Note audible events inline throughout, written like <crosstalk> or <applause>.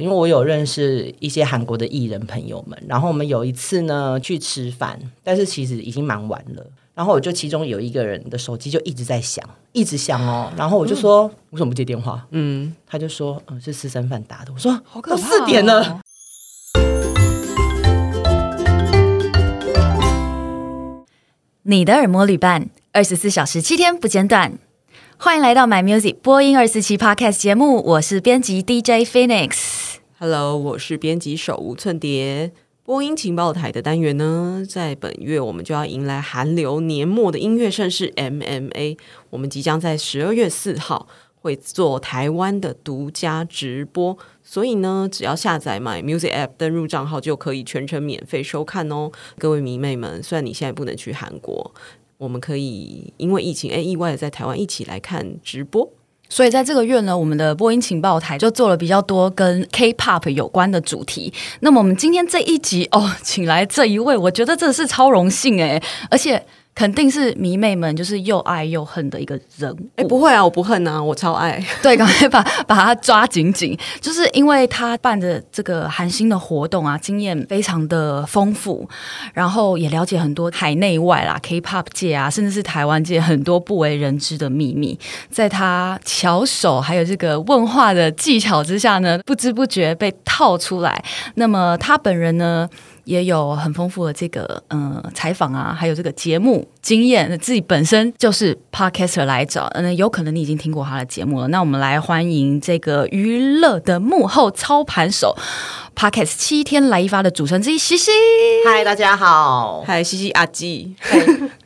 因为我有认识一些韩国的艺人朋友们，然后我们有一次呢去吃饭，但是其实已经蛮晚了。然后我就其中有一个人的手机就一直在响，一直响哦。然后我就说：“嗯、为什么不接电话？”嗯，他就说：“嗯，是私生饭打的。”我说：“好可怕、四点了。”你的耳膜旅伴，二十四小时七天不间断。欢迎来到 My Music 播音二四七 Podcast 节目，我是编辑 DJ Phoenix。Hello，我是编辑手无寸铁。播音情报台的单元呢，在本月我们就要迎来韩流年末的音乐盛事 MMA。我们即将在十二月四号会做台湾的独家直播，所以呢，只要下载 My Music App 登入账号就可以全程免费收看哦。各位迷妹们，虽然你现在不能去韩国。我们可以因为疫情，哎，意外的在台湾一起来看直播。所以在这个月呢，我们的播音情报台就做了比较多跟 K-pop 有关的主题。那么我们今天这一集哦，请来这一位，我觉得真的是超荣幸哎，而且。肯定是迷妹们就是又爱又恨的一个人。哎，不会啊，我不恨啊，我超爱。<laughs> 对，赶快把把他抓紧紧，就是因为他办的这个韩星的活动啊，经验非常的丰富，然后也了解很多海内外啦，K-pop 界啊，甚至是台湾界很多不为人知的秘密，在他巧手还有这个问话的技巧之下呢，不知不觉被套出来。那么他本人呢？也有很丰富的这个嗯采访啊，还有这个节目经验，自己本身就是 podcaster 来找，嗯，有可能你已经听过他的节目了。那我们来欢迎这个娱乐的幕后操盘手，podcast 七天来一发的主持人之一西西。嗨，大家好，嗨，西西阿基，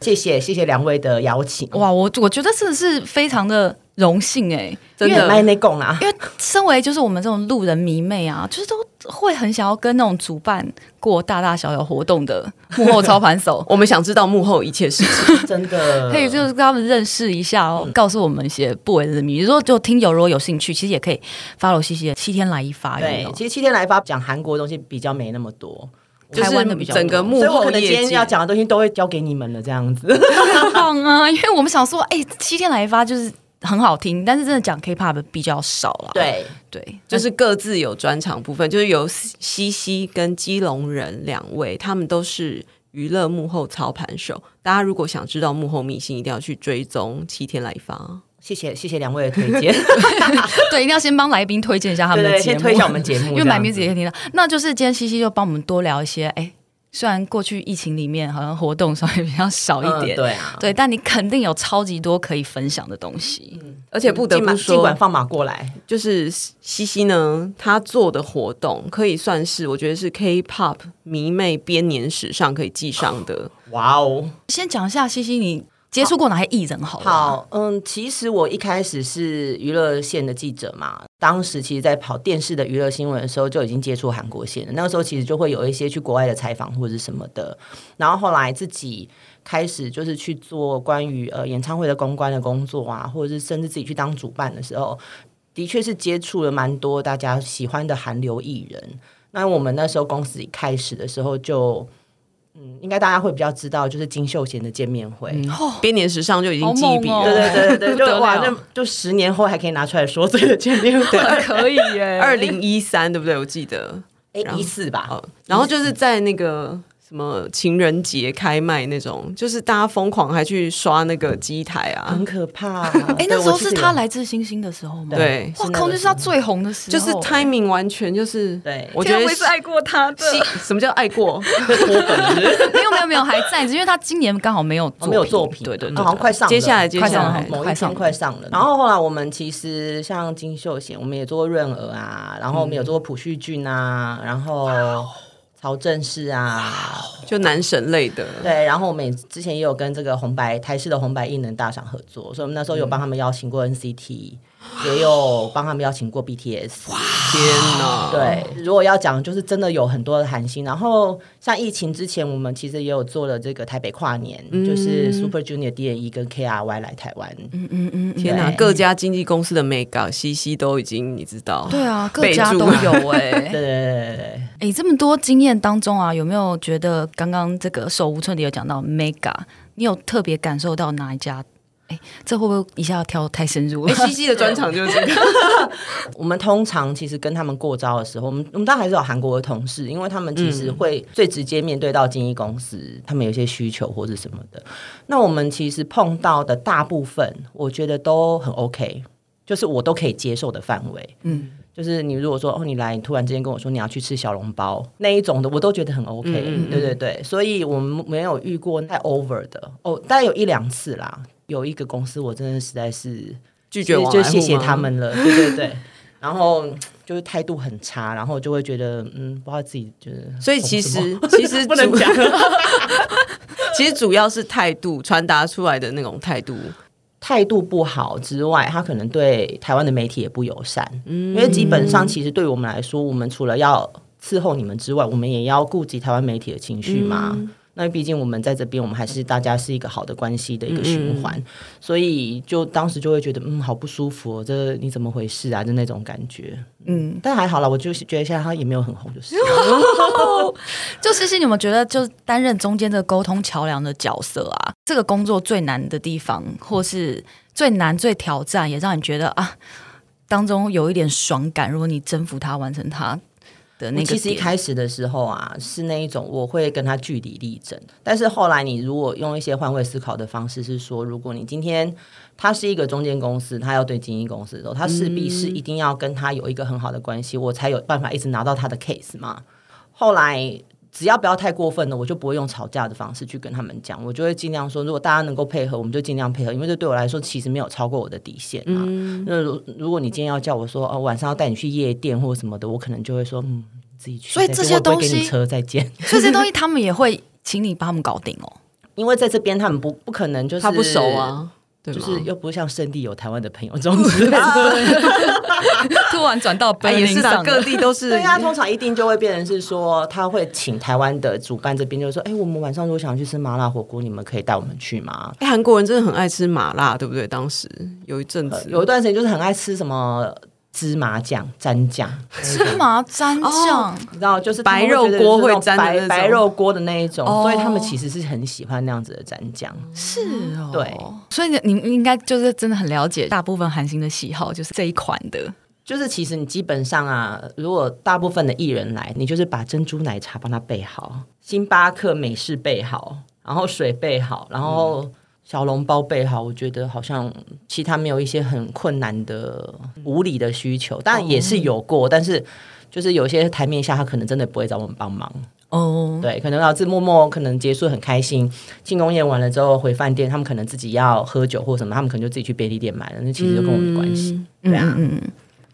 谢谢谢谢两位的邀请。哇，我我觉得真的是非常的。荣幸哎、欸，真的，因为因为身为就是我们这种路人迷妹啊，就是都会很想要跟那种主办过大大小小活动的幕后操盘手，<laughs> 我们想知道幕后一切事情，<laughs> 真的可以就是跟他们认识一下哦，嗯、告诉我们一些不为人知。比如果，就听友如果有兴趣，其实也可以 follow 西西的七天来一发。对，其实七天来一发讲韩国的东西比较没那么多，台湾的比较整个幕后，所以我可能今天要讲的东西都会交给你们了，这样子很棒啊！因为我们想说，哎、欸，七天来一发就是。很好听，但是真的讲 K-pop 比较少了。对对，就是各自有专场部分，就是由西西跟基隆人两位，他们都是娱乐幕后操盘手。大家如果想知道幕后秘辛，一定要去追踪七天来一发。谢谢谢谢两位的推荐，<laughs> 对，一定要先帮来宾推荐一下他们的节目，先推一下我们节目，因为买名字也可以听到。那就是今天西西就帮我们多聊一些，哎。虽然过去疫情里面好像活动稍微比较少一点，嗯、对啊，对，但你肯定有超级多可以分享的东西，嗯、而且不得不说，尽管放马过来，就是西西呢，他做的活动可以算是我觉得是 K-pop 迷妹编年史上可以记上的。哇哦！先讲一下西西你。接触过哪些艺人好？好，嗯，其实我一开始是娱乐线的记者嘛，当时其实，在跑电视的娱乐新闻的时候，就已经接触韩国线了。那个时候，其实就会有一些去国外的采访或者是什么的。然后后来自己开始就是去做关于呃演唱会的公关的工作啊，或者是甚至自己去当主办的时候，的确是接触了蛮多大家喜欢的韩流艺人。那我们那时候公司一开始的时候就。嗯，应该大家会比较知道，就是金秀贤的见面会，编、嗯、年史上就已经记一笔了，哦、对对对对，就哇，那就十年后还可以拿出来说这个见面会，可以耶，二零一三对不对？我记得，哎，一四吧，哦，然后就是在那个。什么情人节开卖那种，就是大家疯狂还去刷那个机台啊，很可怕。<laughs> 哎，那时候是他来自星星的时候吗？对，哇靠，就是他最红的时候，就是 timing 完全就是。对，我觉得我也是爱过他的。什么叫爱过？<laughs> 没有没有没有还在，因为他今年刚好没有没有作品，对对，好像快上，接下来接下来某一天快上了。然后后来我们其实像金秀贤，我们也做过润儿啊，然后我们有做过朴叙俊啊，然后。曹正奭啊，就男神类的。对，然后我们也之前也有跟这个红白台式的红白艺能大赏合作，所以我们那时候有帮他们邀请过 NCT。也有帮他们邀请过 BTS，哇天哪！对，如果要讲，就是真的有很多的韩星。然后像疫情之前，我们其实也有做了这个台北跨年，嗯、就是 Super Junior D.N.E 跟 K.R.Y 来台湾。嗯嗯嗯，天哪！各家经纪公司的 Mega CC 都已经你知道？对啊，各家都有哎、欸。<laughs> 对对对对哎，这么多经验当中啊，有没有觉得刚刚这个手无寸铁有讲到 Mega，你有特别感受到哪一家？哎，这会不会一下要挑太深入西西的专场就是这个。<laughs> 我们通常其实跟他们过招的时候，我们我们当然还是有韩国的同事，因为他们其实会最直接面对到经纪公司，嗯、他们有些需求或者什么的。那我们其实碰到的大部分，我觉得都很 OK，就是我都可以接受的范围。嗯，就是你如果说哦，你来，你突然之间跟我说你要去吃小笼包那一种的，我都觉得很 OK。嗯、对对对，所以我们没有遇过太 over 的哦，大概有一两次啦。有一个公司，我真的实在是拒绝，就谢谢他们了。对对对，<laughs> 然后就是态度很差，然后就会觉得嗯，不知道自己就是。所以其实其实 <laughs> 不能讲，<laughs> 其实主要是态度传达出来的那种态度，态度不好之外，他可能对台湾的媒体也不友善。嗯，因为基本上其实对于我们来说，我们除了要伺候你们之外，我们也要顾及台湾媒体的情绪嘛。嗯那毕竟我们在这边，我们还是大家是一个好的关系的一个循环，嗯、所以就当时就会觉得，嗯，好不舒服哦，这你怎么回事啊？就那种感觉，嗯，但还好啦，我就觉得现在他也没有很红，就是。<laughs> <laughs> 就西西，你们觉得就担任中间的沟通桥梁的角色啊，这个工作最难的地方，或是最难、最挑战，也让你觉得啊，当中有一点爽感。如果你征服他，完成他。其实一开始的时候啊，是那一种我会跟他据理力争，但是后来你如果用一些换位思考的方式，是说，如果你今天他是一个中间公司，他要对经纪公司的时候，他势必是一定要跟他有一个很好的关系，我才有办法一直拿到他的 case 嘛。后来只要不要太过分了，我就不会用吵架的方式去跟他们讲，我就会尽量说，如果大家能够配合，我们就尽量配合，因为这对我来说其实没有超过我的底线嘛。那如如果你今天要叫我说哦，晚上要带你去夜店或者什么的，我可能就会说嗯。自己去，所以这些东西，车再见。<laughs> 所以这些东西他们也会请你帮他们搞定哦，<laughs> 因为在这边他们不不可能就是他不熟啊，就是又不像圣地有台湾的朋友这种子，<laughs> 突然转到北京上，各地都是。对啊，通常一定就会变成是说，他会请台湾的主办这边，就是说，哎，我们晚上如果想去吃麻辣火锅，你们可以带我们去吗？哎，韩国人真的很爱吃麻辣，对不对？当时有一阵子，有一段时间就是很爱吃什么。芝麻酱蘸酱，芝麻蘸酱，你知道，就是白肉锅会沾白白肉锅的那一种，所以他们其实是很喜欢那样子的蘸酱。是哦，对，所以你应该就是真的很了解大部分韩星的喜好，就是这一款的。就是其实你基本上啊，如果大部分的艺人来，你就是把珍珠奶茶帮他备好，星巴克美式备好，然后水备好，然后。小笼包备好，我觉得好像其他没有一些很困难的无理的需求，当然也是有过，但是就是有些台面下他可能真的不会找我们帮忙哦。对，可能老是默默可能结束很开心，庆功宴完了之后回饭店，他们可能自己要喝酒或什么，他们可能就自己去便利店买了，那其实就跟我没关系。嗯、对啊，嗯嗯。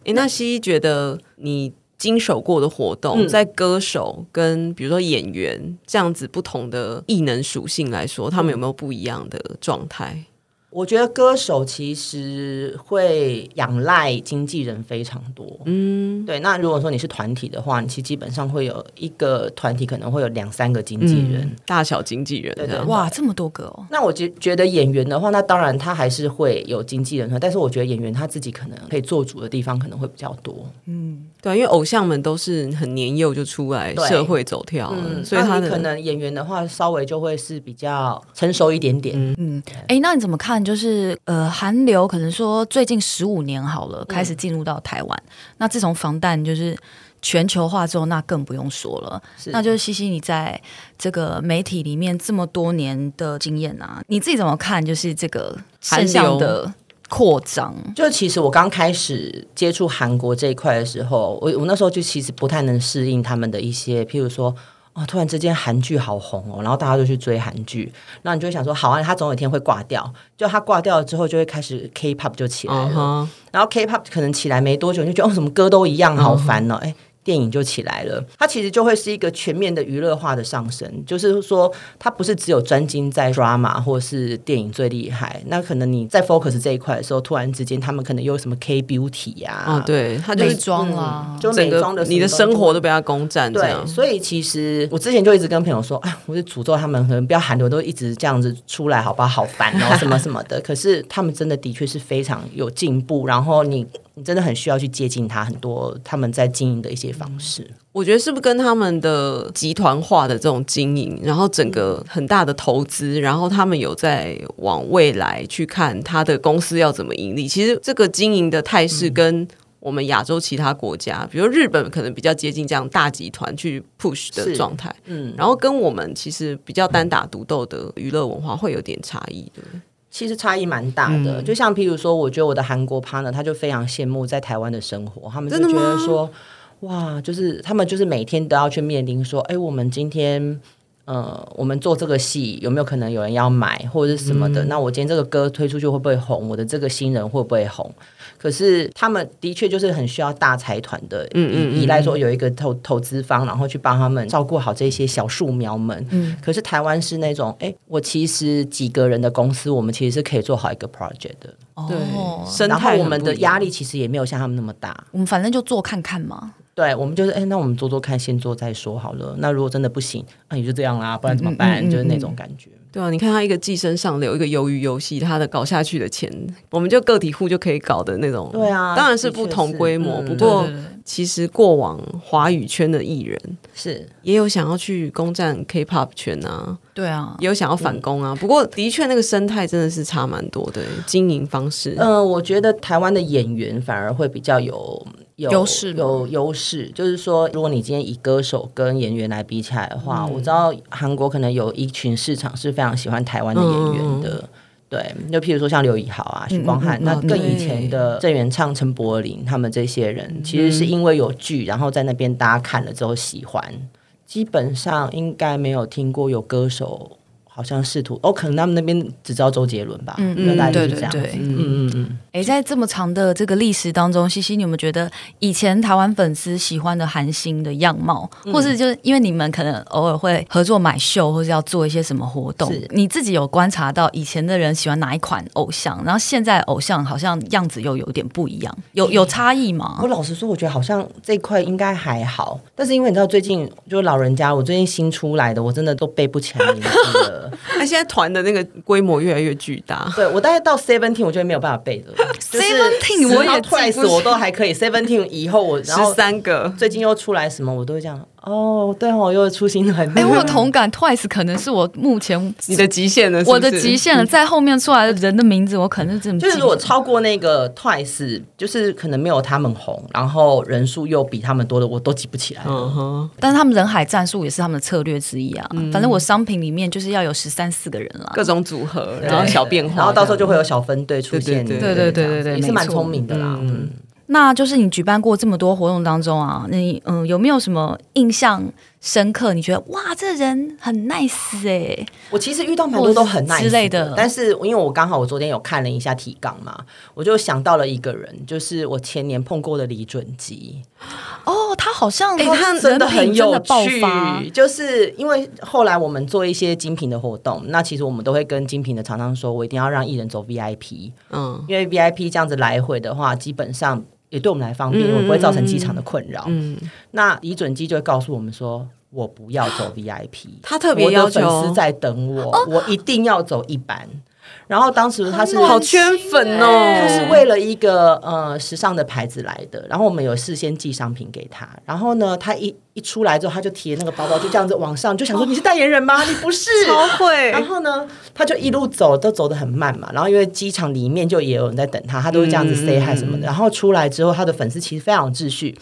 哎，那西西觉得你。经手过的活动，在歌手跟比如说演员这样子不同的异能属性来说，他们有没有不一样的状态？我觉得歌手其实会仰赖经纪人非常多，嗯，对。那如果说你是团体的话，你其实基本上会有一个团体可能会有两三个经纪人，嗯、大小经纪人，对对，哇，这么多个哦。那我觉觉得演员的话，那当然他还是会有经纪人，但是我觉得演员他自己可能可以做主的地方可能会比较多，嗯，对，因为偶像们都是很年幼就出来社会走跳，嗯，所以他可能演员的话稍微就会是比较成熟一点点，嗯，哎、欸，那你怎么看？就是呃，韩流可能说最近十五年好了，开始进入到台湾。嗯、那自从防弹就是全球化之后，那更不用说了。那就是西西，你在这个媒体里面这么多年的经验啊，你自己怎么看？就是这个现象的扩张。就其实我刚开始接触韩国这一块的时候，我我那时候就其实不太能适应他们的一些，譬如说。哦，突然之间韩剧好红哦，然后大家都去追韩剧，那你就会想说，好啊，他总有一天会挂掉。就他挂掉了之后，就会开始 K-pop 就起来了，uh huh. 然后 K-pop 可能起来没多久，你就觉得哦，什么歌都一样，好烦哦，哎、uh。Huh. 电影就起来了，它其实就会是一个全面的娱乐化的上升，就是说它不是只有专精在 drama 或是电影最厉害，那可能你在 focus 这一块的时候，突然之间他们可能又有什么 K beauty 呀、啊，哦，对，他就美妆啊，就美妆的，你的生活都被他攻占，对，所以其实我之前就一直跟朋友说，哎，我就诅咒他们，可能不要韩流都一直这样子出来，好不好？好烦哦，什么什么的。可是他们真的的确是非常有进步，然后你。你真的很需要去接近他很多他们在经营的一些方式。我觉得是不是跟他们的集团化的这种经营，然后整个很大的投资，然后他们有在往未来去看他的公司要怎么盈利？其实这个经营的态势跟我们亚洲其他国家，比如日本可能比较接近这样大集团去 push 的状态，嗯，然后跟我们其实比较单打独斗的娱乐文化会有点差异的。其实差异蛮大的，嗯、就像譬如说，我觉得我的韩国 partner 他就非常羡慕在台湾的生活，他们就觉得说，哇，就是他们就是每天都要去面临说，哎，我们今天。呃，我们做这个戏有没有可能有人要买或者是什么的？嗯、那我今天这个歌推出去会不会红？我的这个新人会不会红？可是他们的确就是很需要大财团的，嗯嗯，依赖说有一个投投资方，然后去帮他们照顾好这些小树苗们。嗯，可是台湾是那种，哎，我其实几个人的公司，我们其实是可以做好一个 project 的。对，然后我们的压力其实也没有像他们那么大。我们反正就做看看嘛。对，我们就是哎，那我们做做看，先做再说好了。那如果真的不行，那也就这样啦，不然怎么办？嗯嗯嗯、就是那种感觉。对啊，你看他一个寄生上流，一个鱿鱼游戏，他的搞下去的钱，我们就个体户就可以搞的那种。对啊，当然是不同规模。嗯、不过，对对对，其实过往华语圈的艺人是也有想要去攻占 K-pop 圈啊。对啊，也有想要反攻啊。嗯、不过，的确那个生态真的是差蛮多的经营方式。嗯、呃，我觉得台湾的演员反而会比较有。有优势，有优势，就是说，如果你今天以歌手跟演员来比起来的话，嗯、我知道韩国可能有一群市场是非常喜欢台湾的演员的，嗯、对，就譬如说像刘以豪啊、许光汉，嗯、那更以前的郑元畅、陈柏霖他们这些人，嗯、其实是因为有剧，然后在那边大家看了之后喜欢，基本上应该没有听过有歌手。好像试图哦，可能他们那边只知道周杰伦吧，嗯嗯，对对对，嗯嗯嗯。哎，在这么长的这个历史当中，西西，你有没有觉得以前台湾粉丝喜欢的韩星的样貌，嗯、或是就是因为你们可能偶尔会合作买秀，或是要做一些什么活动，是你自己有观察到以前的人喜欢哪一款偶像，然后现在偶像好像样子又有点不一样，有有差异吗？我老实说，我觉得好像这一块应该还好，但是因为你知道最近就是老人家，我最近新出来的，我真的都背不起来名字了。<laughs> 那现在团的那个规模越来越巨大，对，我大概到 Seventeen，我就没有办法背了。<laughs> Seventeen 我也 Twice 我都还可以，Seventeen 以后我十三个，最近又出来什么，我都会这样。哦，对哦，又出新团。哎，我有同感，Twice 可能是我目前你的极限了，我的极限了。在后面出来的人的名字，我可能是这么。就是我超过那个 Twice，就是可能没有他们红，然后人数又比他们多的，我都记不起来。嗯哼。但是他们人海战术也是他们的策略之一啊。反正我商品里面就是要有十三四个人了，各种组合，然后小变化，然后到时候就会有小分队出现。对对对对对，也是蛮聪明的啦。嗯。那就是你举办过这么多活动当中啊，你嗯有没有什么印象深刻？你觉得哇，这人很 nice 哎、欸！我其实遇到蛮多都很 nice 之类的，但是因为我刚好我昨天有看了一下提纲嘛，我就想到了一个人，就是我前年碰过的李准基。哦，他好像哎，他真的很有趣，就是因为后来我们做一些精品的活动，那其实我们都会跟精品的厂商说，我一定要让艺人走 VIP，嗯，因为 VIP 这样子来回的话，基本上。也对我们来方便，我不会造成机场的困扰。嗯，那李准基就会告诉我们说：“我不要走 VIP，他特别要求粉丝在等我，哦、我一定要走一班。”然后当时他是好圈粉哦，他是为了一个呃时尚的牌子来的。然后我们有事先寄商品给他，然后呢，他一一出来之后，他就提那个包包，就这样子往上，就想说你是代言人吗？<laughs> 你不是，超会。然后呢，他就一路走，都走得很慢嘛。然后因为机场里面就也有人在等他，他都是这样子 say hi 什么的。然后出来之后，他的粉丝其实非常有秩序，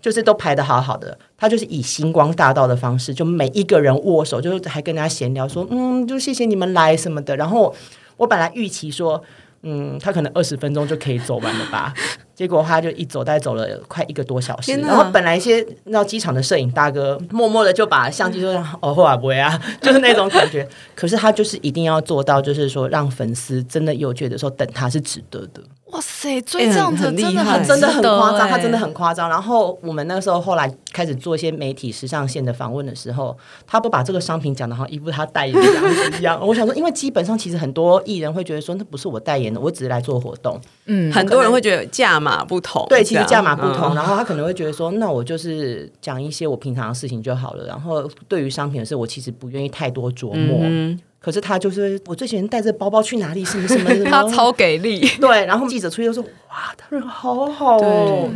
就是都排的好好的。他就是以星光大道的方式，就每一个人握手，就是还跟人家闲聊说，嗯，就谢谢你们来什么的。然后。我本来预期说，嗯，他可能二十分钟就可以走完了吧，<laughs> 结果他就一走，大概走了快一个多小时。然后本来一些那机场的摄影大哥默默的就把相机说：“哦，后啊，不会啊，<laughs> 就是那种感觉。”可是他就是一定要做到，就是说让粉丝真的有觉得说等他是值得的。哇塞，追这样子真的很、欸、真的很夸张，他真的很夸张。然后我们那个时候后来开始做一些媒体时尚线的访问的时候，他不把这个商品讲的好像一副他代言的样子一样。我想说，因为基本上其实很多艺人会觉得说，那不是我代言的，我只是来做活动。嗯，很多人会觉得价码不同，对，其实价码不同。嗯、然后他可能会觉得说，那我就是讲一些我平常的事情就好了。然后对于商品的事，我其实不愿意太多琢磨。嗯可是他就是我最喜欢带着包包去哪里，什么什么 <laughs> 什么，他超给力。对，然后记者出去就说：“哇，他人好好哦。”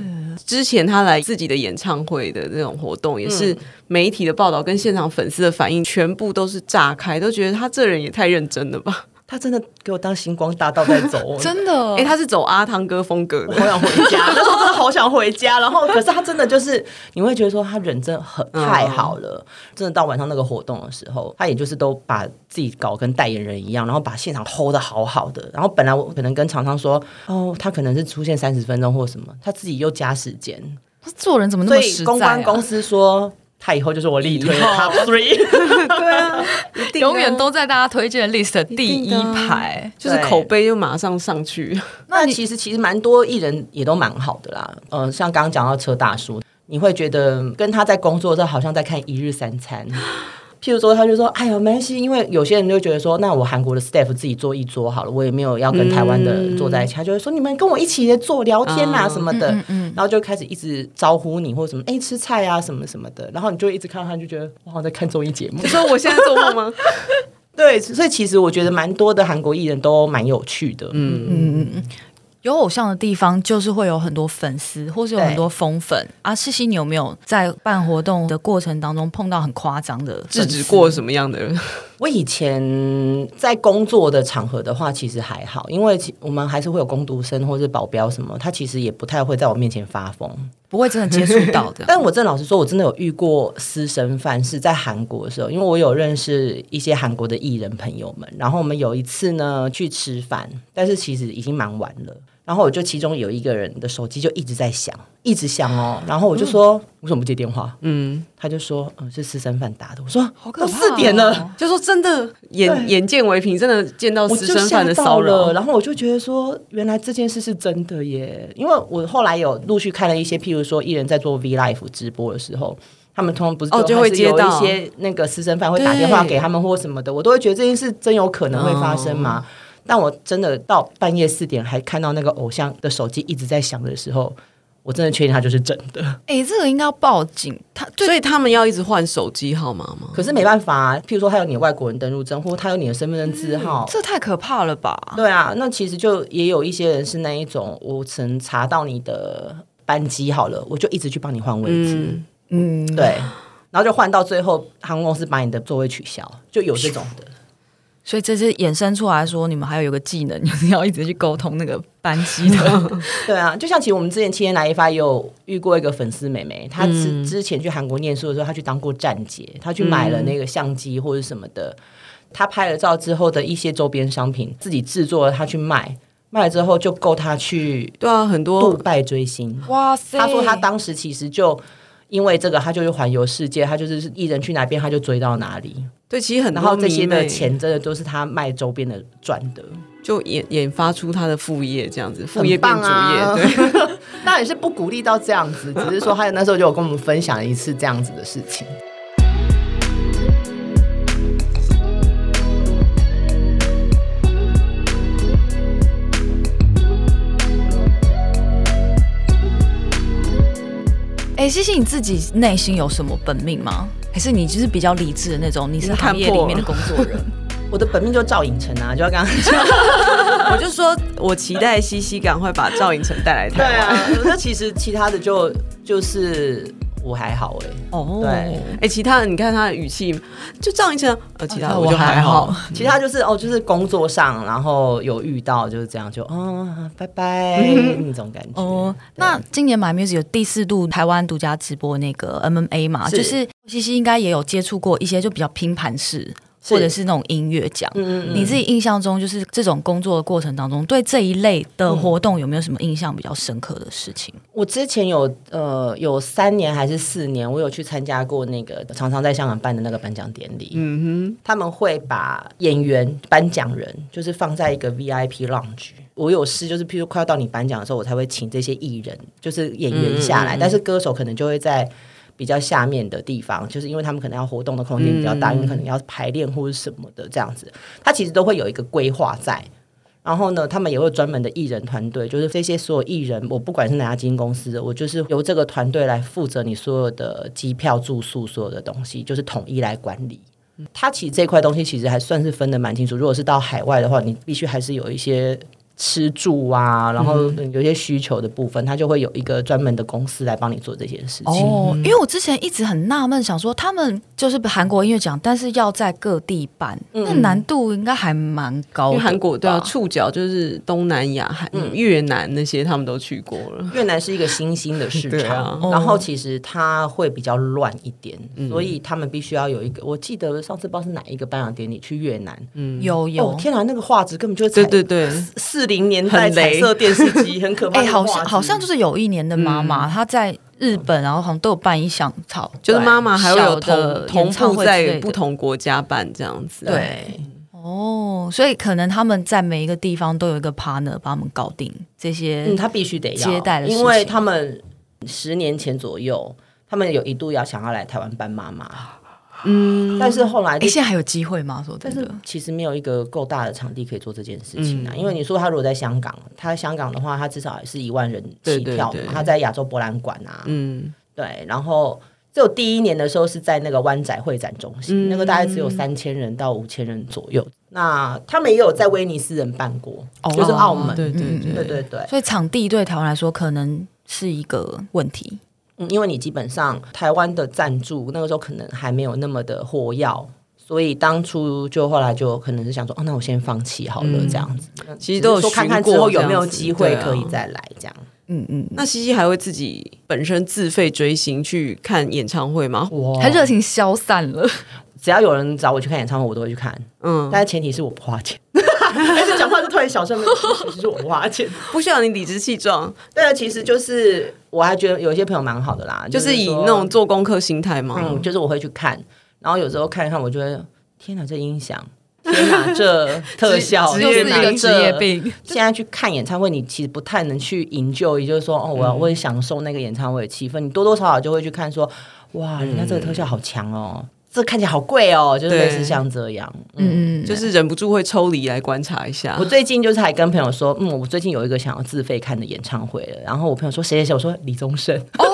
之前他来自己的演唱会的那种活动，也是媒体的报道跟现场粉丝的反应，全部都是炸开，都觉得他这人也太认真了吧。他真的给我当星光大道在走，<laughs> 真的。哎，他是走阿汤哥风格的，好想回家。那时候真的好想回家，然后可是他真的就是，你会觉得说他人真的很太好了。嗯、真的到晚上那个活动的时候，他也就是都把自己搞跟代言人一样，然后把现场 hold 的好好的。然后本来我可能跟厂商说，哦，他可能是出现三十分钟或什么，他自己又加时间。他做人怎么那么实在、啊？公关公司说。他以后就是我力推的 top three，<laughs> 对啊，永远都在大家推荐的 list 的。第一排，就是口碑就马上上去。那其实其实蛮多艺人也都蛮好的啦，呃，像刚刚讲到车大叔，你会觉得跟他在工作的时候好像在看一日三餐。譬如说，他就说：“哎呀，没关系，因为有些人就觉得说，那我韩国的 staff 自己做一桌好了，我也没有要跟台湾的坐在一起。嗯”他就会说：“你们跟我一起做聊天啊什么的。嗯嗯嗯”然后就开始一直招呼你或者什么，哎，吃菜啊什么什么的。然后你就一直看到他，就觉得我好像在看综艺节目。<laughs> 你说我现在做梦吗？<laughs> 对，所以其实我觉得蛮多的韩国艺人都蛮有趣的。嗯嗯嗯。有偶像的地方，就是会有很多粉丝，或是有很多疯粉啊。世熙，你有没有在办活动的过程当中碰到很夸张的，制止过什么样的人？我以前在工作的场合的话，其实还好，因为我们还是会有工读生或是保镖什么，他其实也不太会在我面前发疯，不会真的接触到的。但我真的老实说，我真的有遇过私生饭，是在韩国的时候，因为我有认识一些韩国的艺人朋友们，然后我们有一次呢去吃饭，但是其实已经蛮晚了。然后我就其中有一个人的手机就一直在响，一直响哦。然后我就说：“嗯、为什么不接电话？”嗯，他就说：“嗯，是私生饭打的。”我说：“好可怕、哦！四点了。”就说真的眼眼见为凭，真的见到私生饭的骚扰。然后我就觉得说，原来这件事是真的耶。因为我后来有陆续看了一些，譬如说艺人在做 V Live 直播的时候，他们通常不是就，哦、就会接到一些那个私生饭会打电话给他们或什么的，我都会觉得这件事真有可能会发生吗？哦但我真的到半夜四点还看到那个偶像的手机一直在响的时候，我真的确定他就是真的。哎、欸，这个应该要报警。他所以他们要一直换手机号码吗？可是没办法啊，譬如说他有你的外国人登录证，或他有你的身份证字号，嗯，这太可怕了吧？对啊，那其实就也有一些人是那一种，我曾查到你的班机好了，我就一直去帮你换位置。嗯，嗯对，然后就换到最后，航空公司把你的座位取消，就有这种的。所以这是衍生出来说，你们还有一个技能，就是要一直去沟通那个班机的。<laughs> 对啊，就像其实我们之前七天来一发也有遇过一个粉丝妹妹，她之之前去韩国念书的时候，她去当过站姐，她去买了那个相机或者什么的，她拍了照之后的一些周边商品自己制作了，她去卖，卖了之后就够她去对啊，很多杜拜追星。哇塞！她说她当时其实就因为这个，他就去环游世界，他就是艺人去哪边，他就追到哪里。对，其实很多，然后这些的钱真的都是他卖周边的赚的，就研研发出他的副业这样子，副业变主业。啊、对，<laughs> 当然也是不鼓励到这样子，只是说他那时候就有跟我们分享一次这样子的事情。哎，西西，你自己内心有什么本命吗？还是你就是比较理智的那种？你是行业里面的工作人，<laughs> 我的本命就是赵寅成啊，就要刚刚讲，<laughs> 我就说我期待西西赶快把赵寅成带来台湾。对啊，<laughs> 那其实其他的就就是。我还好哎，哦，对，哎，其他的你看他的语气，就赵寅成，呃，其他的我就还好，<laughs> 其他就是哦，就是工作上，然后有遇到就是这样，就哦，拜拜那种感觉。哦，那今年 My Music 有第四度台湾独家直播那个 MMA 嘛，就是西西应该也有接触过一些就比较拼盘式。或者是那种音乐奖，嗯嗯嗯，你自己印象中就是这种工作的过程当中，对这一类的活动有没有什么印象比较深刻的事情？我之前有呃有三年还是四年，我有去参加过那个常常在香港办的那个颁奖典礼。嗯哼，他们会把演员颁奖人就是放在一个 VIP lounge。我有事就是，譬如快要到你颁奖的时候，我才会请这些艺人就是演员下来，但是歌手可能就会在。比较下面的地方，就是因为他们可能要活动的空间比较大，嗯、因为可能要排练或者什么的这样子，他其实都会有一个规划在。然后呢，他们也会专门的艺人团队，就是这些所有艺人，我不管是哪家经纪公司的，我就是由这个团队来负责你所有的机票、住宿所有的东西，就是统一来管理。它其实这块东西其实还算是分得蛮清楚。如果是到海外的话，你必须还是有一些。吃住啊，然后有些需求的部分，他、嗯、就会有一个专门的公司来帮你做这些事情。哦，因为我之前一直很纳闷，想说他们就是韩国音乐奖，但是要在各地办，嗯、那难度应该还蛮高的。韩国对啊，触角就是东南亚、嗯、越南那些他们都去过了。<laughs> 越南是一个新兴的市场，啊、然后其实它会比较乱一点，嗯、所以他们必须要有一个。我记得上次不知道是哪一个颁奖典礼去越南，嗯，有有、哦，天哪，那个画质根本就是对对对四。零年代彩色电视机很可怕，<laughs> 哎、欸，好像好像就是有一年的妈妈，她、嗯、在日本，然后好像都有办一场草，就是妈妈还会有同同步在不同国家办这样子，对，哦，所以可能他们在每一个地方都有一个 partner 把他们搞定这些，嗯，他必须得要接待的，因为他们十年前左右，他们有一度要想要来台湾办妈妈。嗯，但是后来，你、欸、现在还有机会吗？说真的，其实没有一个够大的场地可以做这件事情啊。嗯、因为你说他如果在香港，他在香港的话，他至少也是一万人起跳他在亚洲博览馆啊，嗯，对。然后只有第一年的时候是在那个湾仔会展中心，嗯、那个大概只有三千人到五千人左右。那他们也有在威尼斯人办过，哦、就是澳门，对对对对，对。所以场地对台湾来说可能是一个问题。嗯，因为你基本上台湾的赞助那个时候可能还没有那么的活跃，所以当初就后来就可能是想说，哦，那我先放弃好了，嗯、这样子。其实都有说看看之后有没有机会可以再来这样。嗯嗯。那西西还会自己本身自费追星去看演唱会吗？哇，他热情消散了。只要有人找我去看演唱会，我都会去看。嗯，但是前提是我不花钱。<laughs> 还是讲话就特别小声，其实是我不花钱，<laughs> 不需要你理直气壮。对啊，其实就是我还觉得有一些朋友蛮好的啦，就是以那种做功课心态嘛。嗯，就是我会去看，然后有时候看一看，我觉得天哪，这音响，天哪，这特效，<laughs> 职业病，职业病。现在去看演唱会，你其实不太能去营救，也就是说，哦，我要我也享受那个演唱会的气氛。你多多少少就会去看，说，哇，人家这个特效好强哦。这看起来好贵哦，就是类似像这样，嗯，嗯就是忍不住会抽离来观察一下。我最近就是还跟朋友说，嗯，我最近有一个想要自费看的演唱会了。然后我朋友说谁谁谁，我说李宗盛。<laughs> 哦，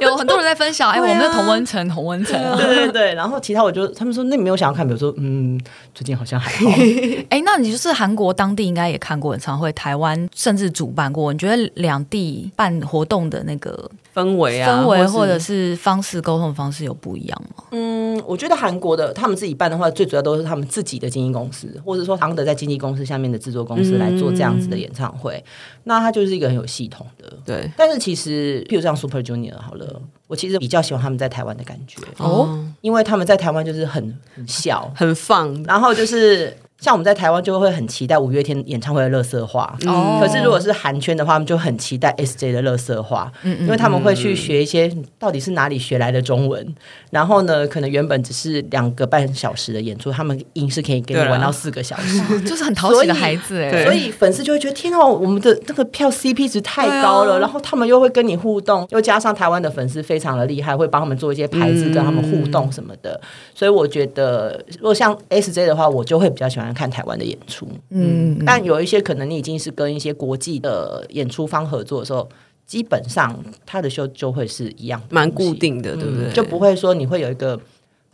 有很多人在分享，哎，<laughs> 我们的同温层，同温层。对对对。然后其他我就他们说，那你没有想要看？比如说，嗯，最近好像还好。<laughs> 哎，那你就是韩国当地应该也看过演唱会，台湾甚至主办过。你觉得两地办活动的那个氛围啊，氛围或者是方式沟通方式有不一样吗？嗯，我觉得韩国的他们自己办的话，最主要都是他们自己的经纪公司，或者说常德在经纪公司下面的制作公司来做这样子的演唱会。嗯、那他就是一个很有系统的。对，但是其实，譬如像 Super Junior 好了，我其实比较喜欢他们在台湾的感觉哦，因为他们在台湾就是很很笑、很放，然后就是。像我们在台湾就会很期待五月天演唱会的乐色化，哦、可是如果是韩圈的话，他们就很期待 SJ 的乐色化，嗯嗯，因为他们会去学一些到底是哪里学来的中文，然后呢，可能原本只是两个半小时的演出，他们硬是可以给你玩到四个小时，啊、就是很讨喜的孩子哎，所以粉丝就会觉得天哦，我们的那个票 CP 值太高了，啊、然后他们又会跟你互动，又加上台湾的粉丝非常的厉害，会帮他们做一些牌子跟他们互动什么的，嗯、所以我觉得如果像 SJ 的话，我就会比较喜欢。看台湾的演出，嗯，但有一些可能你已经是跟一些国际的演出方合作的时候，基本上他的秀就会是一样，蛮固定的，对不对？嗯，就不会说你会有一个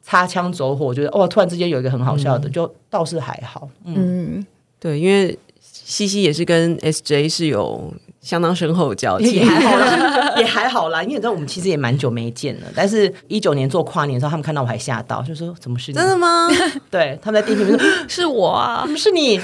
擦枪走火，觉得哦，突然之间有一个很好笑的，嗯，就倒是还好，嗯，对，因为西西也是跟 SJ 是有。相当深厚的交情，也还好啦，<laughs> 也还好啦。因为你知道，我们其实也蛮久没见了。但是一九年做跨年的时候，他们看到我还吓到，就说：“怎么是你？”真的吗？<laughs> 对，他们在电梯里面说：“ <laughs> 是我啊，怎么是你？”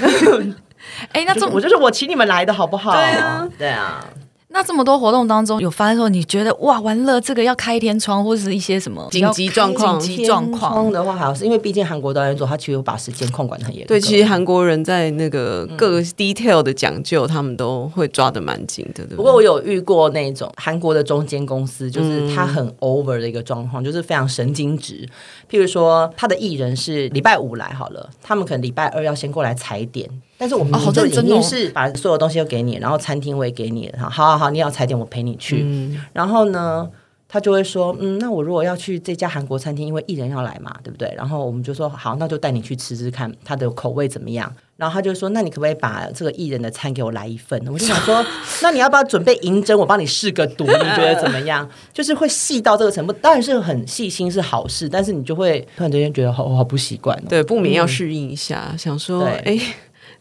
哎，那这我就是我请你们来的好不好？对啊，对啊。那这么多活动当中，有发生说你觉得哇，完了这个要开天窗，或者是一些什么紧急状况？紧急状况的话，还是因为毕竟韩国导演组他其实有把时间控管得很严。对，其实韩国人在那个各个 detail 的讲究，嗯、他们都会抓的蛮紧的。对对，不过我有遇过那种韩国的中间公司，就是他很 over 的一个状况，嗯、就是非常神经质。譬如说，他的艺人是礼拜五来好了，他们可能礼拜二要先过来踩点。但是我们就已经是把所有东西都给你，然后餐厅我也给你，好好好，你要踩点我陪你去。嗯、然后呢，他就会说，嗯，那我如果要去这家韩国餐厅，因为艺人要来嘛，对不对？然后我们就说好，那就带你去吃吃看他的口味怎么样。然后他就说，那你可不可以把这个艺人的餐给我来一份？我就想说，<laughs> 那你要不要准备银针？我帮你试个毒，你觉得怎么样？就是会细到这个程度，当然是很细心是好事，但是你就会突然之间觉得好好不习惯，对，不免要适应一下，嗯、想说，哎。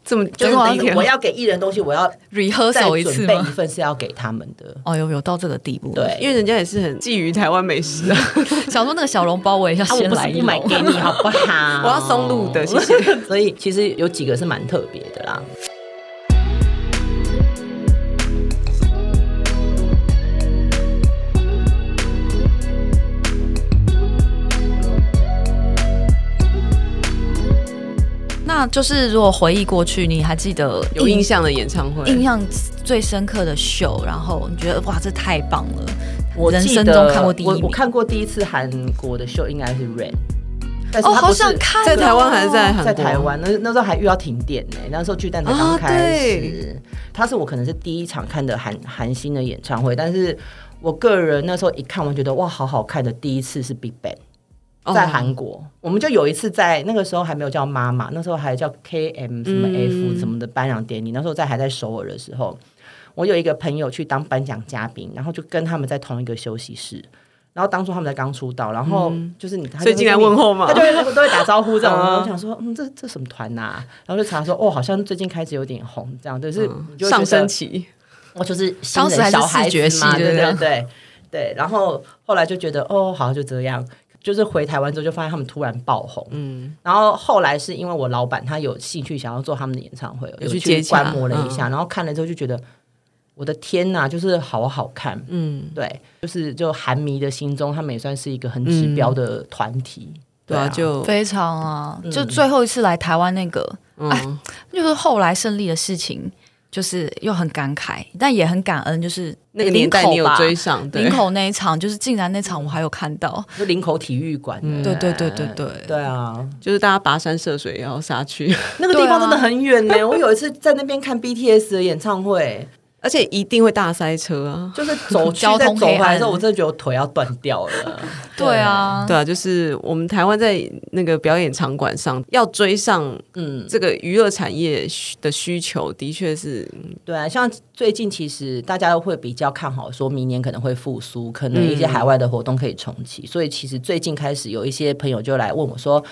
这么就是我要给艺人东西，我要 rehearsal 一次备一份是要给他们的。哦，有有到这个地步？对，因为人家也是很觊觎台湾美食啊。<laughs> 想说那个小笼包，我也要先来一买给你好不好？<laughs> 我要松露的，谢谢。<laughs> 所以其实有几个是蛮特别的啦。那就是如果回忆过去，你还记得有印象的演唱会，印象最深刻的秀，然后你觉得哇，这太棒了！我人生中看过第一，我我看过第一次韩国的秀，应该是 Rain。但是哦，好想看，在台湾还是在在台湾？那那时候还遇到停电呢，那时候巨蛋才刚开始。他是我可能是第一场看的韩韩星的演唱会，但是我个人那时候一看，我觉得哇，好好看的第一次是 Big Bang。在韩国，oh. 我们就有一次在那个时候还没有叫妈妈，那时候还叫 KM 什么 F 什么的颁奖典礼。嗯、那时候在还在首尔的时候，我有一个朋友去当颁奖嘉宾，然后就跟他们在同一个休息室。然后当初他们才刚出道，然后就是你，所以进来问候嘛，他就会都会打招呼这种。<laughs> 我想说，嗯，这这什么团呐、啊？然后就查说，哦，好像最近开始有点红，这样就是就上升期。我就是当时还是视觉系，对对对对。然后后来就觉得，哦，好像就这样。就是回台湾之后，就发现他们突然爆红。嗯，然后后来是因为我老板他有兴趣想要做他们的演唱会，有去观摩了一下，嗯、然后看了之后就觉得，我的天呐，就是好好看。嗯，对，就是就韩迷的心中，他们也算是一个很指标的团体。嗯、对啊，就非常啊，就最后一次来台湾那个，嗯、哎，就是后来胜利的事情。就是又很感慨，但也很感恩，就是那个年代你有追上，林口那一场，就是竟然那场我还有看到，<laughs> 就林口体育馆，对。对对对对，对。啊，就是大家跋山涉水也要杀去，那个地方真的很远呢。<laughs> 我有一次在那边看 BTS 的演唱会。而且一定会大塞车啊！就是走 <laughs> 交通走回来的时候，我真的觉得我腿要断掉了。<laughs> 对啊，对啊，就是我们台湾在那个表演场馆上要追上，嗯，这个娱乐产业的需求，的确是。对啊，像最近其实大家都会比较看好，说明年可能会复苏，可能一些海外的活动可以重启。嗯、所以其实最近开始有一些朋友就来问我说：“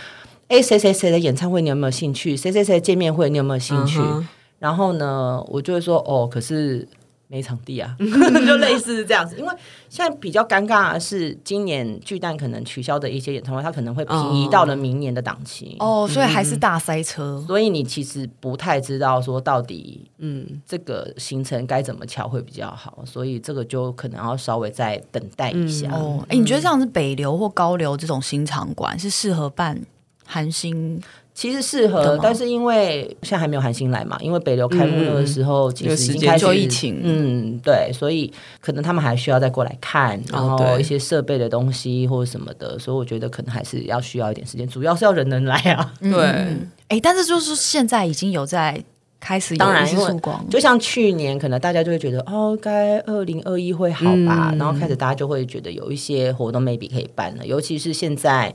哎，谁谁谁的演唱会你有没有兴趣？谁谁谁的见面会你有没有兴趣？”嗯然后呢，我就会说哦，可是没场地啊，<laughs> 就类似这样子。因为现在比较尴尬的是，今年巨蛋可能取消的一些演唱会，它可能会平移到了明年的档期。哦，所以还是大塞车。嗯，所以你其实不太知道说到底，嗯，这个行程该怎么乔会比较好。所以这个就可能要稍微再等待一下。嗯、哦，哎，你觉得这样子北流或高流这种新场馆是适合办韩星？其实适合，但是因为现在还没有韩星来嘛，因为北流开幕那个时候其实已经开始疫情，嗯，对，所以可能他们还需要再过来看，然后一些设备的东西或者什么的，所以我觉得可能还是要需要一点时间，主要是要人能来啊。<laughs> 对，哎，但是就是现在已经有在开始，当然曙光，就像去年可能大家就会觉得哦，该二零二一会好吧，然后开始大家就会觉得有一些活动 maybe 可以办了，尤其是现在。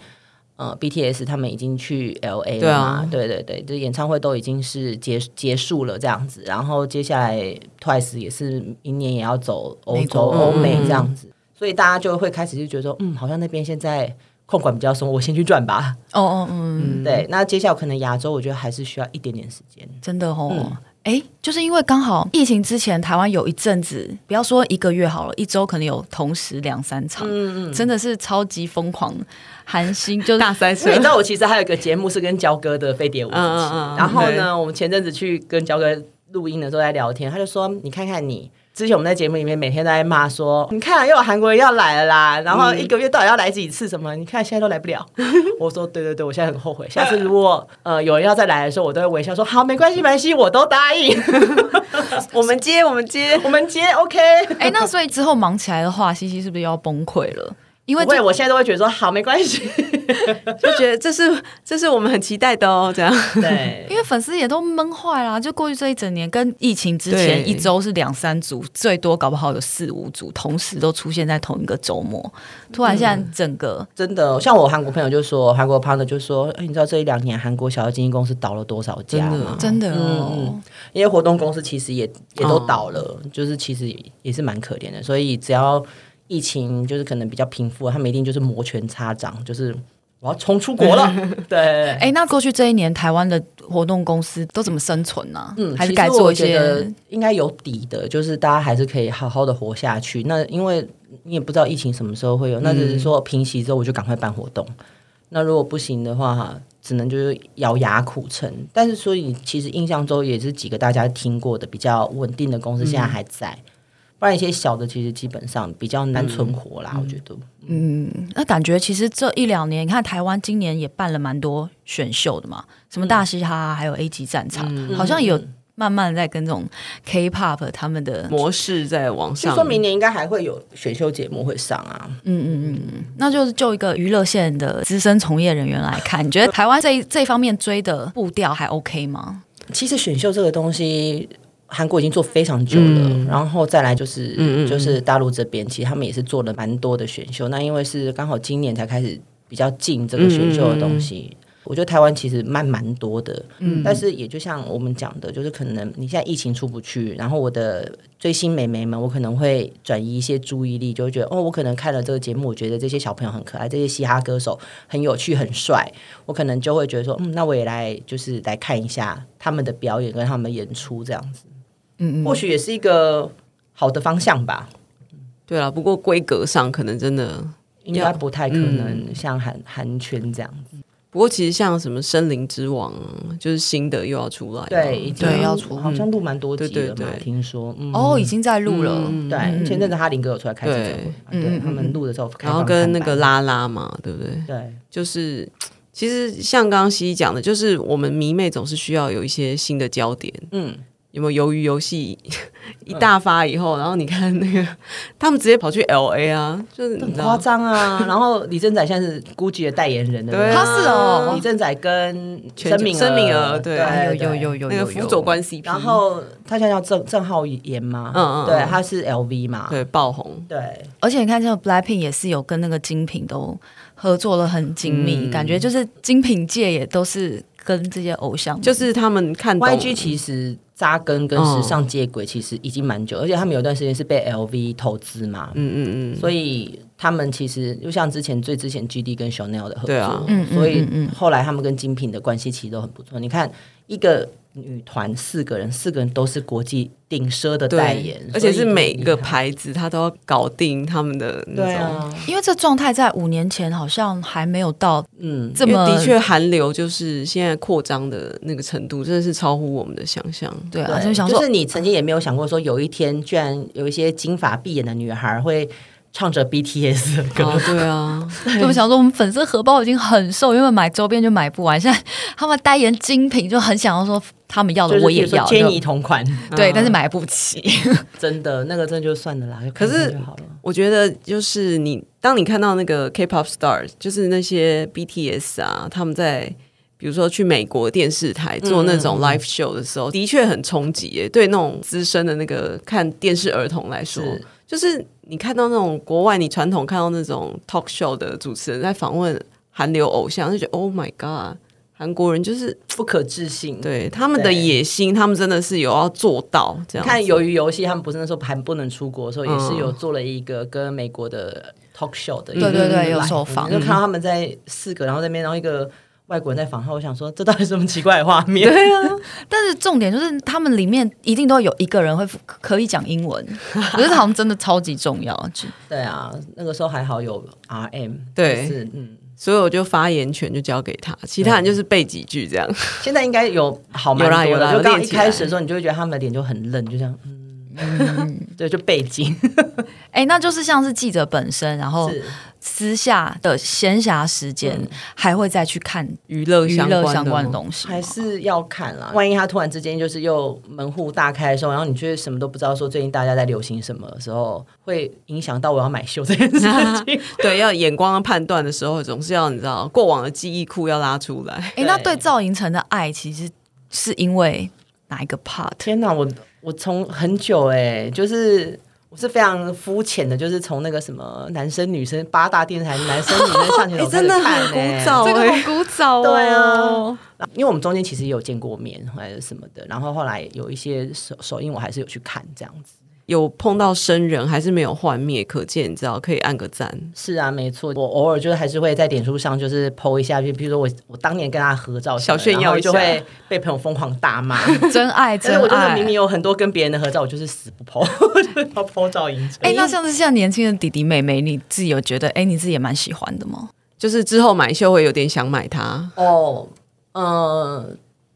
呃，BTS 他们已经去 LA 了嘛？对，啊、对对对，这演唱会都已经是结结束了这样子。然后接下来 Twice 也是明年也要走欧洲、欧美这样子，嗯、所以大家就会开始就觉得说，嗯，好像那边现在控管比较松，我先去转吧。哦哦嗯，嗯，对。那接下来可能亚洲，我觉得还是需要一点点时间。真的哦。嗯哎，就是因为刚好疫情之前，台湾有一阵子，不要说一个月好了，一周可能有同时两三场，嗯嗯，真的是超级疯狂，寒心就 <laughs> 是大赛车。你知道我其实还有一个节目是跟焦哥的飞碟五十七，嗯嗯嗯，然后呢，我们前阵子去跟焦哥录音的时候在聊天，他就说：“你看看你。”之前我们在节目里面每天都在骂说，你看又有韩国人要来了啦，然后一个月到底要来几次？什么？你看现在都来不了。<laughs> 我说对对对，我现在很后悔。下次如果呃有人要再来的时候，我都会微笑说好，没关系没关系，我都答应。<laughs> <laughs> 我们接我们接我们接，OK。哎，那所以之后忙起来的话，西西是不是又要崩溃了？因为我现在都会觉得说好，没关系。<laughs> 就觉得这是这是我们很期待的哦，这样对，<laughs> 因为粉丝也都闷坏了，就过去这一整年，跟疫情之前一周是两三组，最多搞不好有四五组同时都出现在同一个周末。突然现在整个、嗯、真的，像我韩国朋友就说，韩国 partner 就说，哎，你知道这一两年韩国小的经纪公司倒了多少家吗？真的，真的哦、嗯，因为活动公司其实也也都倒了，哦、就是其实也是蛮可怜的。所以只要疫情就是可能比较平复，他们一定就是摩拳擦掌，就是。我要冲出国了，<laughs> 对。哎，那过去这一年，台湾的活动公司都怎么生存呢、啊？嗯，还是该做一些，应该有底的，就是大家还是可以好好的活下去。那因为你也不知道疫情什么时候会有，那只是说平息之后我就赶快办活动。嗯、那如果不行的话，只能就是咬牙苦撑。但是所以其实印象中也是几个大家听过的比较稳定的公司，现在还在。嗯不然一些小的其实基本上比较难存活啦，嗯、我觉得。嗯，那感觉其实这一两年，你看台湾今年也办了蛮多选秀的嘛，什么大嘻哈，还有 A 级战场，嗯、好像有慢慢在跟这种 K-pop 他们的模式在往上。就说明年应该还会有选秀节目会上啊。嗯嗯嗯，那就是就一个娱乐线的资深从业人员来看，你觉得台湾这这方面追的步调还 OK 吗？其实选秀这个东西。韩国已经做非常久了，嗯、然后再来就是、嗯、就是大陆这边，其实他们也是做了蛮多的选秀。那因为是刚好今年才开始比较进这个选秀的东西。嗯我觉得台湾其实蛮蛮多的，嗯，但是也就像我们讲的，就是可能你现在疫情出不去，然后我的追星美眉们，我可能会转移一些注意力，就会觉得哦，我可能看了这个节目，我觉得这些小朋友很可爱，这些嘻哈歌手很有趣、很帅，我可能就会觉得说，嗯，那我也来就是来看一下他们的表演跟他们演出这样子，嗯嗯，或许也是一个好的方向吧。对啊，不过规格上可能真的应该不太可能像韩韩圈这样子。不过其实像什么《森林之王》，就是新的又要出来，对，对，要出，好像录蛮多集的嘛，听说。哦，已经在录了。对，前阵子哈林哥有出来开记者会，对，他们录的时候，然后跟那个拉拉嘛，对不对？对，就是其实像刚刚西西讲的，就是我们迷妹总是需要有一些新的焦点，嗯。有没有鱿鱼游戏一大发以后，然后你看那个 <laughs> 他们直接跑去 L A 啊，就是很夸张啊。然后李正宰现在是 GUCCI 的代言人，对，他是哦。李正宰跟申敏申敏儿，对，有有有有那个辅佐关系。然后他现在叫郑郑浩妍嘛，嗯嗯，对，他是 L V 嘛，对，爆红。对，而且你看，这个 Blackpink 也是有跟那个精品都合作了很紧密，感觉就是精品界也都是跟这些偶像，就是他们看 YG 其实。扎根跟时尚接轨其实已经蛮久，而且他们有段时间是被 LV 投资嘛，嗯嗯嗯，所以他们其实就像之前最之前 GD 跟 Chanel 的合作，对啊，所以后来他们跟精品的关系其实都很不错。你看一个。女团四个人，四个人都是国际顶奢的代言，而且是每个牌子他都要搞定他们的那种。对啊，因为这状态在五年前好像还没有到，嗯，这么的确韩流就是现在扩张的那个程度，真的是超乎我们的想象。对啊，对，就是你曾经也没有想过说，有一天居然有一些金发碧眼的女孩会。唱着 BTS 的歌，哦，对啊，就想说我们粉丝荷包已经很瘦，因为买周边就买不完。现在他们代言精品，就很想要说他们要的我也要，天衣同款，对，但是买不起。<laughs> 真的，那个真的就算了啦。可是我觉得，就是你当你看到那个 K-pop star，就是那些 BTS 啊，他们在比如说去美国电视台做那种 live show 的时候，嗯、的确很冲击耶。对那种资深的那个看电视儿童来说，是就是。你看到那种国外，你传统看到那种 talk show 的主持人在访问韩流偶像，就觉得 Oh my God，韩国人就是不可置信，对他们的野心，他们真的是有要做到这样。看由于游戏，他们不是那时候还不能出国的时候，也是有做了一个跟美国的 talk show 的，对对对，有受访，就看到他们在四个，然后在那边，然后一个。外国人在访谈，我想说，这到底是什么奇怪的画面？对啊，但是重点就是他们里面一定都有一个人会可以讲英文，<laughs> 我觉得好像真的超级重要。对啊，那个时候还好有 RM，对，是嗯，所以我就发言权就交给他，其他人就是背几句这样。<laughs> 现在应该有好蛮多的，有啦有啦，就刚一开始的时候，你就会觉得他们的脸就很愣，就这样，嗯，<laughs> 对，就背景。<laughs> 哎，那就是像是记者本身，然后。私下的闲暇时间还会再去看娱乐娱乐相关的东西，还是要看啦。万一他突然之间就是又门户大开的时候，然后你却什么都不知道，说最近大家在流行什么的时候，会影响到我要买秀这件事情。<laughs> 对，要眼光判断的时候，总是要你知道过往的记忆库要拉出来。哎，那对赵寅成的爱，其实是因为哪一个 part？天哪，我我从很久哎，就是。我是非常肤浅的，就是从那个什么男生女生八大电视台男生女生上前走开始看，<laughs> 真的很古早，这个很古早，对啊。因为我们中间其实也有见过面，还是什么的，然后后来有一些首首映，我还是有去看这样子。有碰到生人还是没有幻灭，可见你知道可以按个赞。是啊，没错，我偶尔就是还是会在脸书上就是 po 一下，就比如说我我当年跟他合照，小炫耀就会被朋友疯狂大骂，<laughs> 真爱 <laughs> 真爱。明明有很多跟别人的合照，我就是死不 po，<laughs> 就是要 po 赵寅成。哎、欸，那像是像年轻的弟弟妹妹，你自己有觉得哎、欸，你自己也蛮喜欢的吗？就是之后买秀会有点想买它哦，嗯、呃。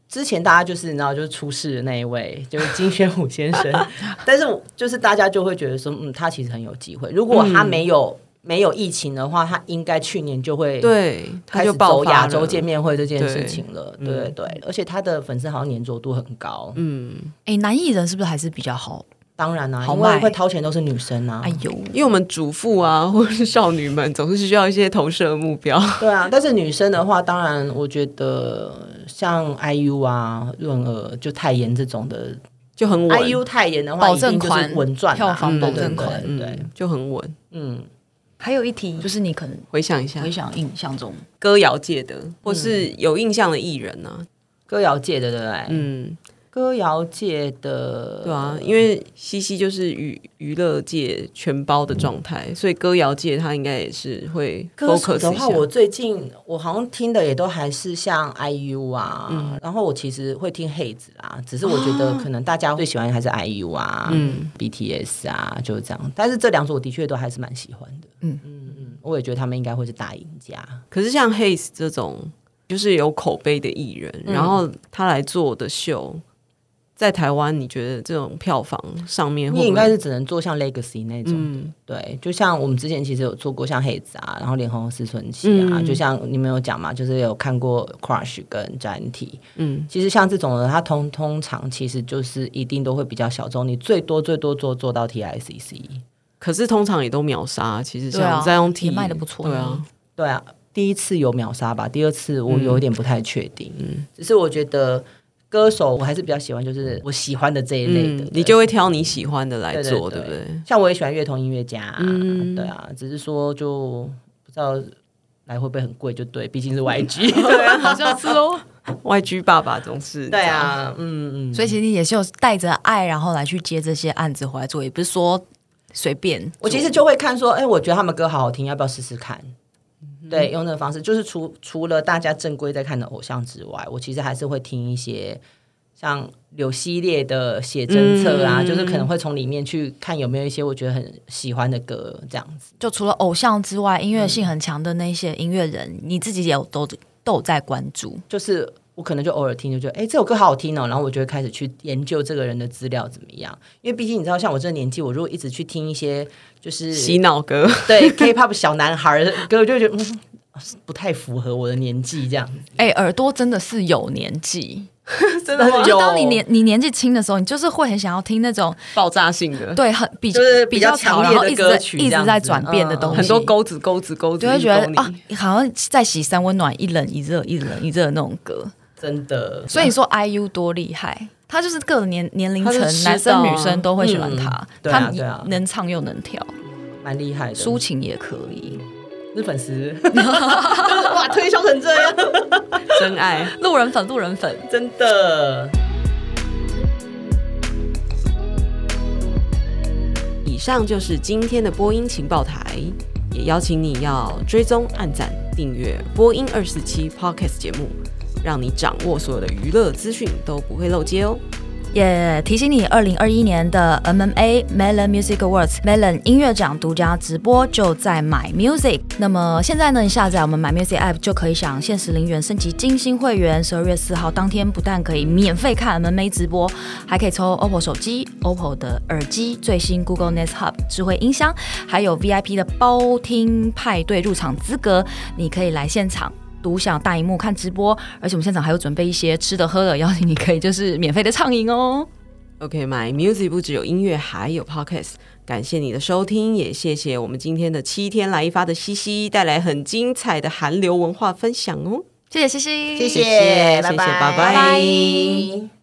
之前大家就是你知道，就是出事的那一位，就是金宣虎先生。<laughs> 但是就是大家就会觉得说，嗯，他其实很有机会。如果他没有、嗯、没有疫情的话，他应该去年就会对开始走亚洲见面会这件事情了。对对，对对，而且他的粉丝好像粘着度很高。嗯，哎、欸，男艺人是不是还是比较好？当然啦、啊，因为会掏钱都是女生啊。哎呦，因为我们主妇啊，或者是少女们，总是需要一些投射目标。对啊，但是女生的话，当然我觉得像 IU 啊、润儿、就泰妍这种的就很稳。IU 泰妍的话，保证款稳赚，票房保证款，对，对，就很稳。嗯，还有一题就是你可能回想一下，回想印象中歌谣界的，或是有印象的艺人呢、啊？歌谣界的，对不对？嗯。歌谣界的对啊，因为西西就是娱娱乐界全包的状态，嗯、所以歌谣界他应该也是会 focus 的话，我最近我好像听的也都还是像 IU 啊，嗯、然后我其实会听 HEYZ 啊，只是我觉得可能大家最喜欢的还是 IU 啊，嗯，BTS 啊，就是这样。但是这两组我的确都还是蛮喜欢的，嗯嗯嗯，我也觉得他们应该会是大赢家。可是像 HEYZ 这种就是有口碑的艺人，嗯、然后他来做的秀。在台湾，你觉得这种票房上面你应该是只能做像 Legacy 那种，嗯、对，就像我们之前其实有做过像 HEYZ 啊，然后脸红思春期啊，嗯、就像你们有讲嘛，就是有看过 Crush 跟詹体，嗯，其实像这种的，它通通常其实就是一定都会比较小众，你最多最多做做到 TICC，可是通常也都秒杀，其实像在用 T 卖的不错，对啊，对啊，第一次有秒杀吧，第二次我有点不太确定，嗯，只是我觉得。歌手我还是比较喜欢，就是我喜欢的这一类的，嗯、你就会挑你喜欢的来做，对，对，对，对不对？像我也喜欢乐童音乐家、啊，嗯、对啊，只是说就不知道来会不会很贵，就对，毕竟是 YG，<laughs> 对啊，好像是哦，<laughs> YG 爸爸总是对啊，嗯嗯，所以其实你也是有带着爱，然后来去接这些案子回来做，也不是说随便。我其实就会看说，哎，我觉得他们歌好好听，要不要试试看？对，用这个方式，就是除除了大家正规在看的偶像之外，我其实还是会听一些像柳系列的写真册啊，嗯、就是可能会从里面去看有没有一些我觉得很喜欢的歌，这样子。就除了偶像之外，音乐性很强的那些音乐人，嗯、你自己也有都都有在关注。就是我可能就偶尔听，就觉得哎，这首歌好好听哦，然后我就会开始去研究这个人的资料怎么样。因为毕竟你知道，像我这个年纪，我如果一直去听一些。就是洗脑歌，<laughs> 对 K-pop 小男孩的歌，我就觉得嗯，不太符合我的年纪这样。哎、欸，耳朵真的是有年纪，<laughs> 真的吗？<laughs> 就当你年你年纪轻的时候，你就是会很想要听那种爆炸性的，对，很比就是比较强烈的歌曲，一直在转变的东西，很多钩子钩子钩子，就会觉得啊，好像在洗三温暖，一冷一热，一冷一热那种歌，真的。所以你说 IU 多厉害？他就是各年年龄层，男生女生都会喜欢他。他能唱又能跳，蛮厉害的。抒情也可以，是粉丝 <laughs> 哇，推销成这样，真爱路人粉，路人粉，真的。以上就是今天的播音情报台，也邀请你要追踪、按赞、订阅播音二四七 Podcast 节目。让你掌握所有的娱乐资讯都不会漏接哦。也提醒你，二零二一年的 MMA Melon Music Awards Melon 音乐奖独家直播就在 My Music。那么现在呢，你下载我们 My Music App 就可以享限时零元升级金星会员。十二月四号当天，不但可以免费看 MMA 直播，还可以抽 OPPO 手机、OPPO 的耳机、最新 Google Nest Hub 智慧音箱，还有 VIP 的包厅派对入场资格。你可以来现场。独享大荧幕看直播，而且我们现场还有准备一些吃的喝的，邀请你可以就是免费的畅饮哦。OK，My Music 不只有音乐，还有 Podcast。感谢你的收听，也谢谢我们今天的七天来一发的西西带来很精彩的韩流文化分享哦。谢谢西西，谢谢，谢谢，拜拜，拜拜。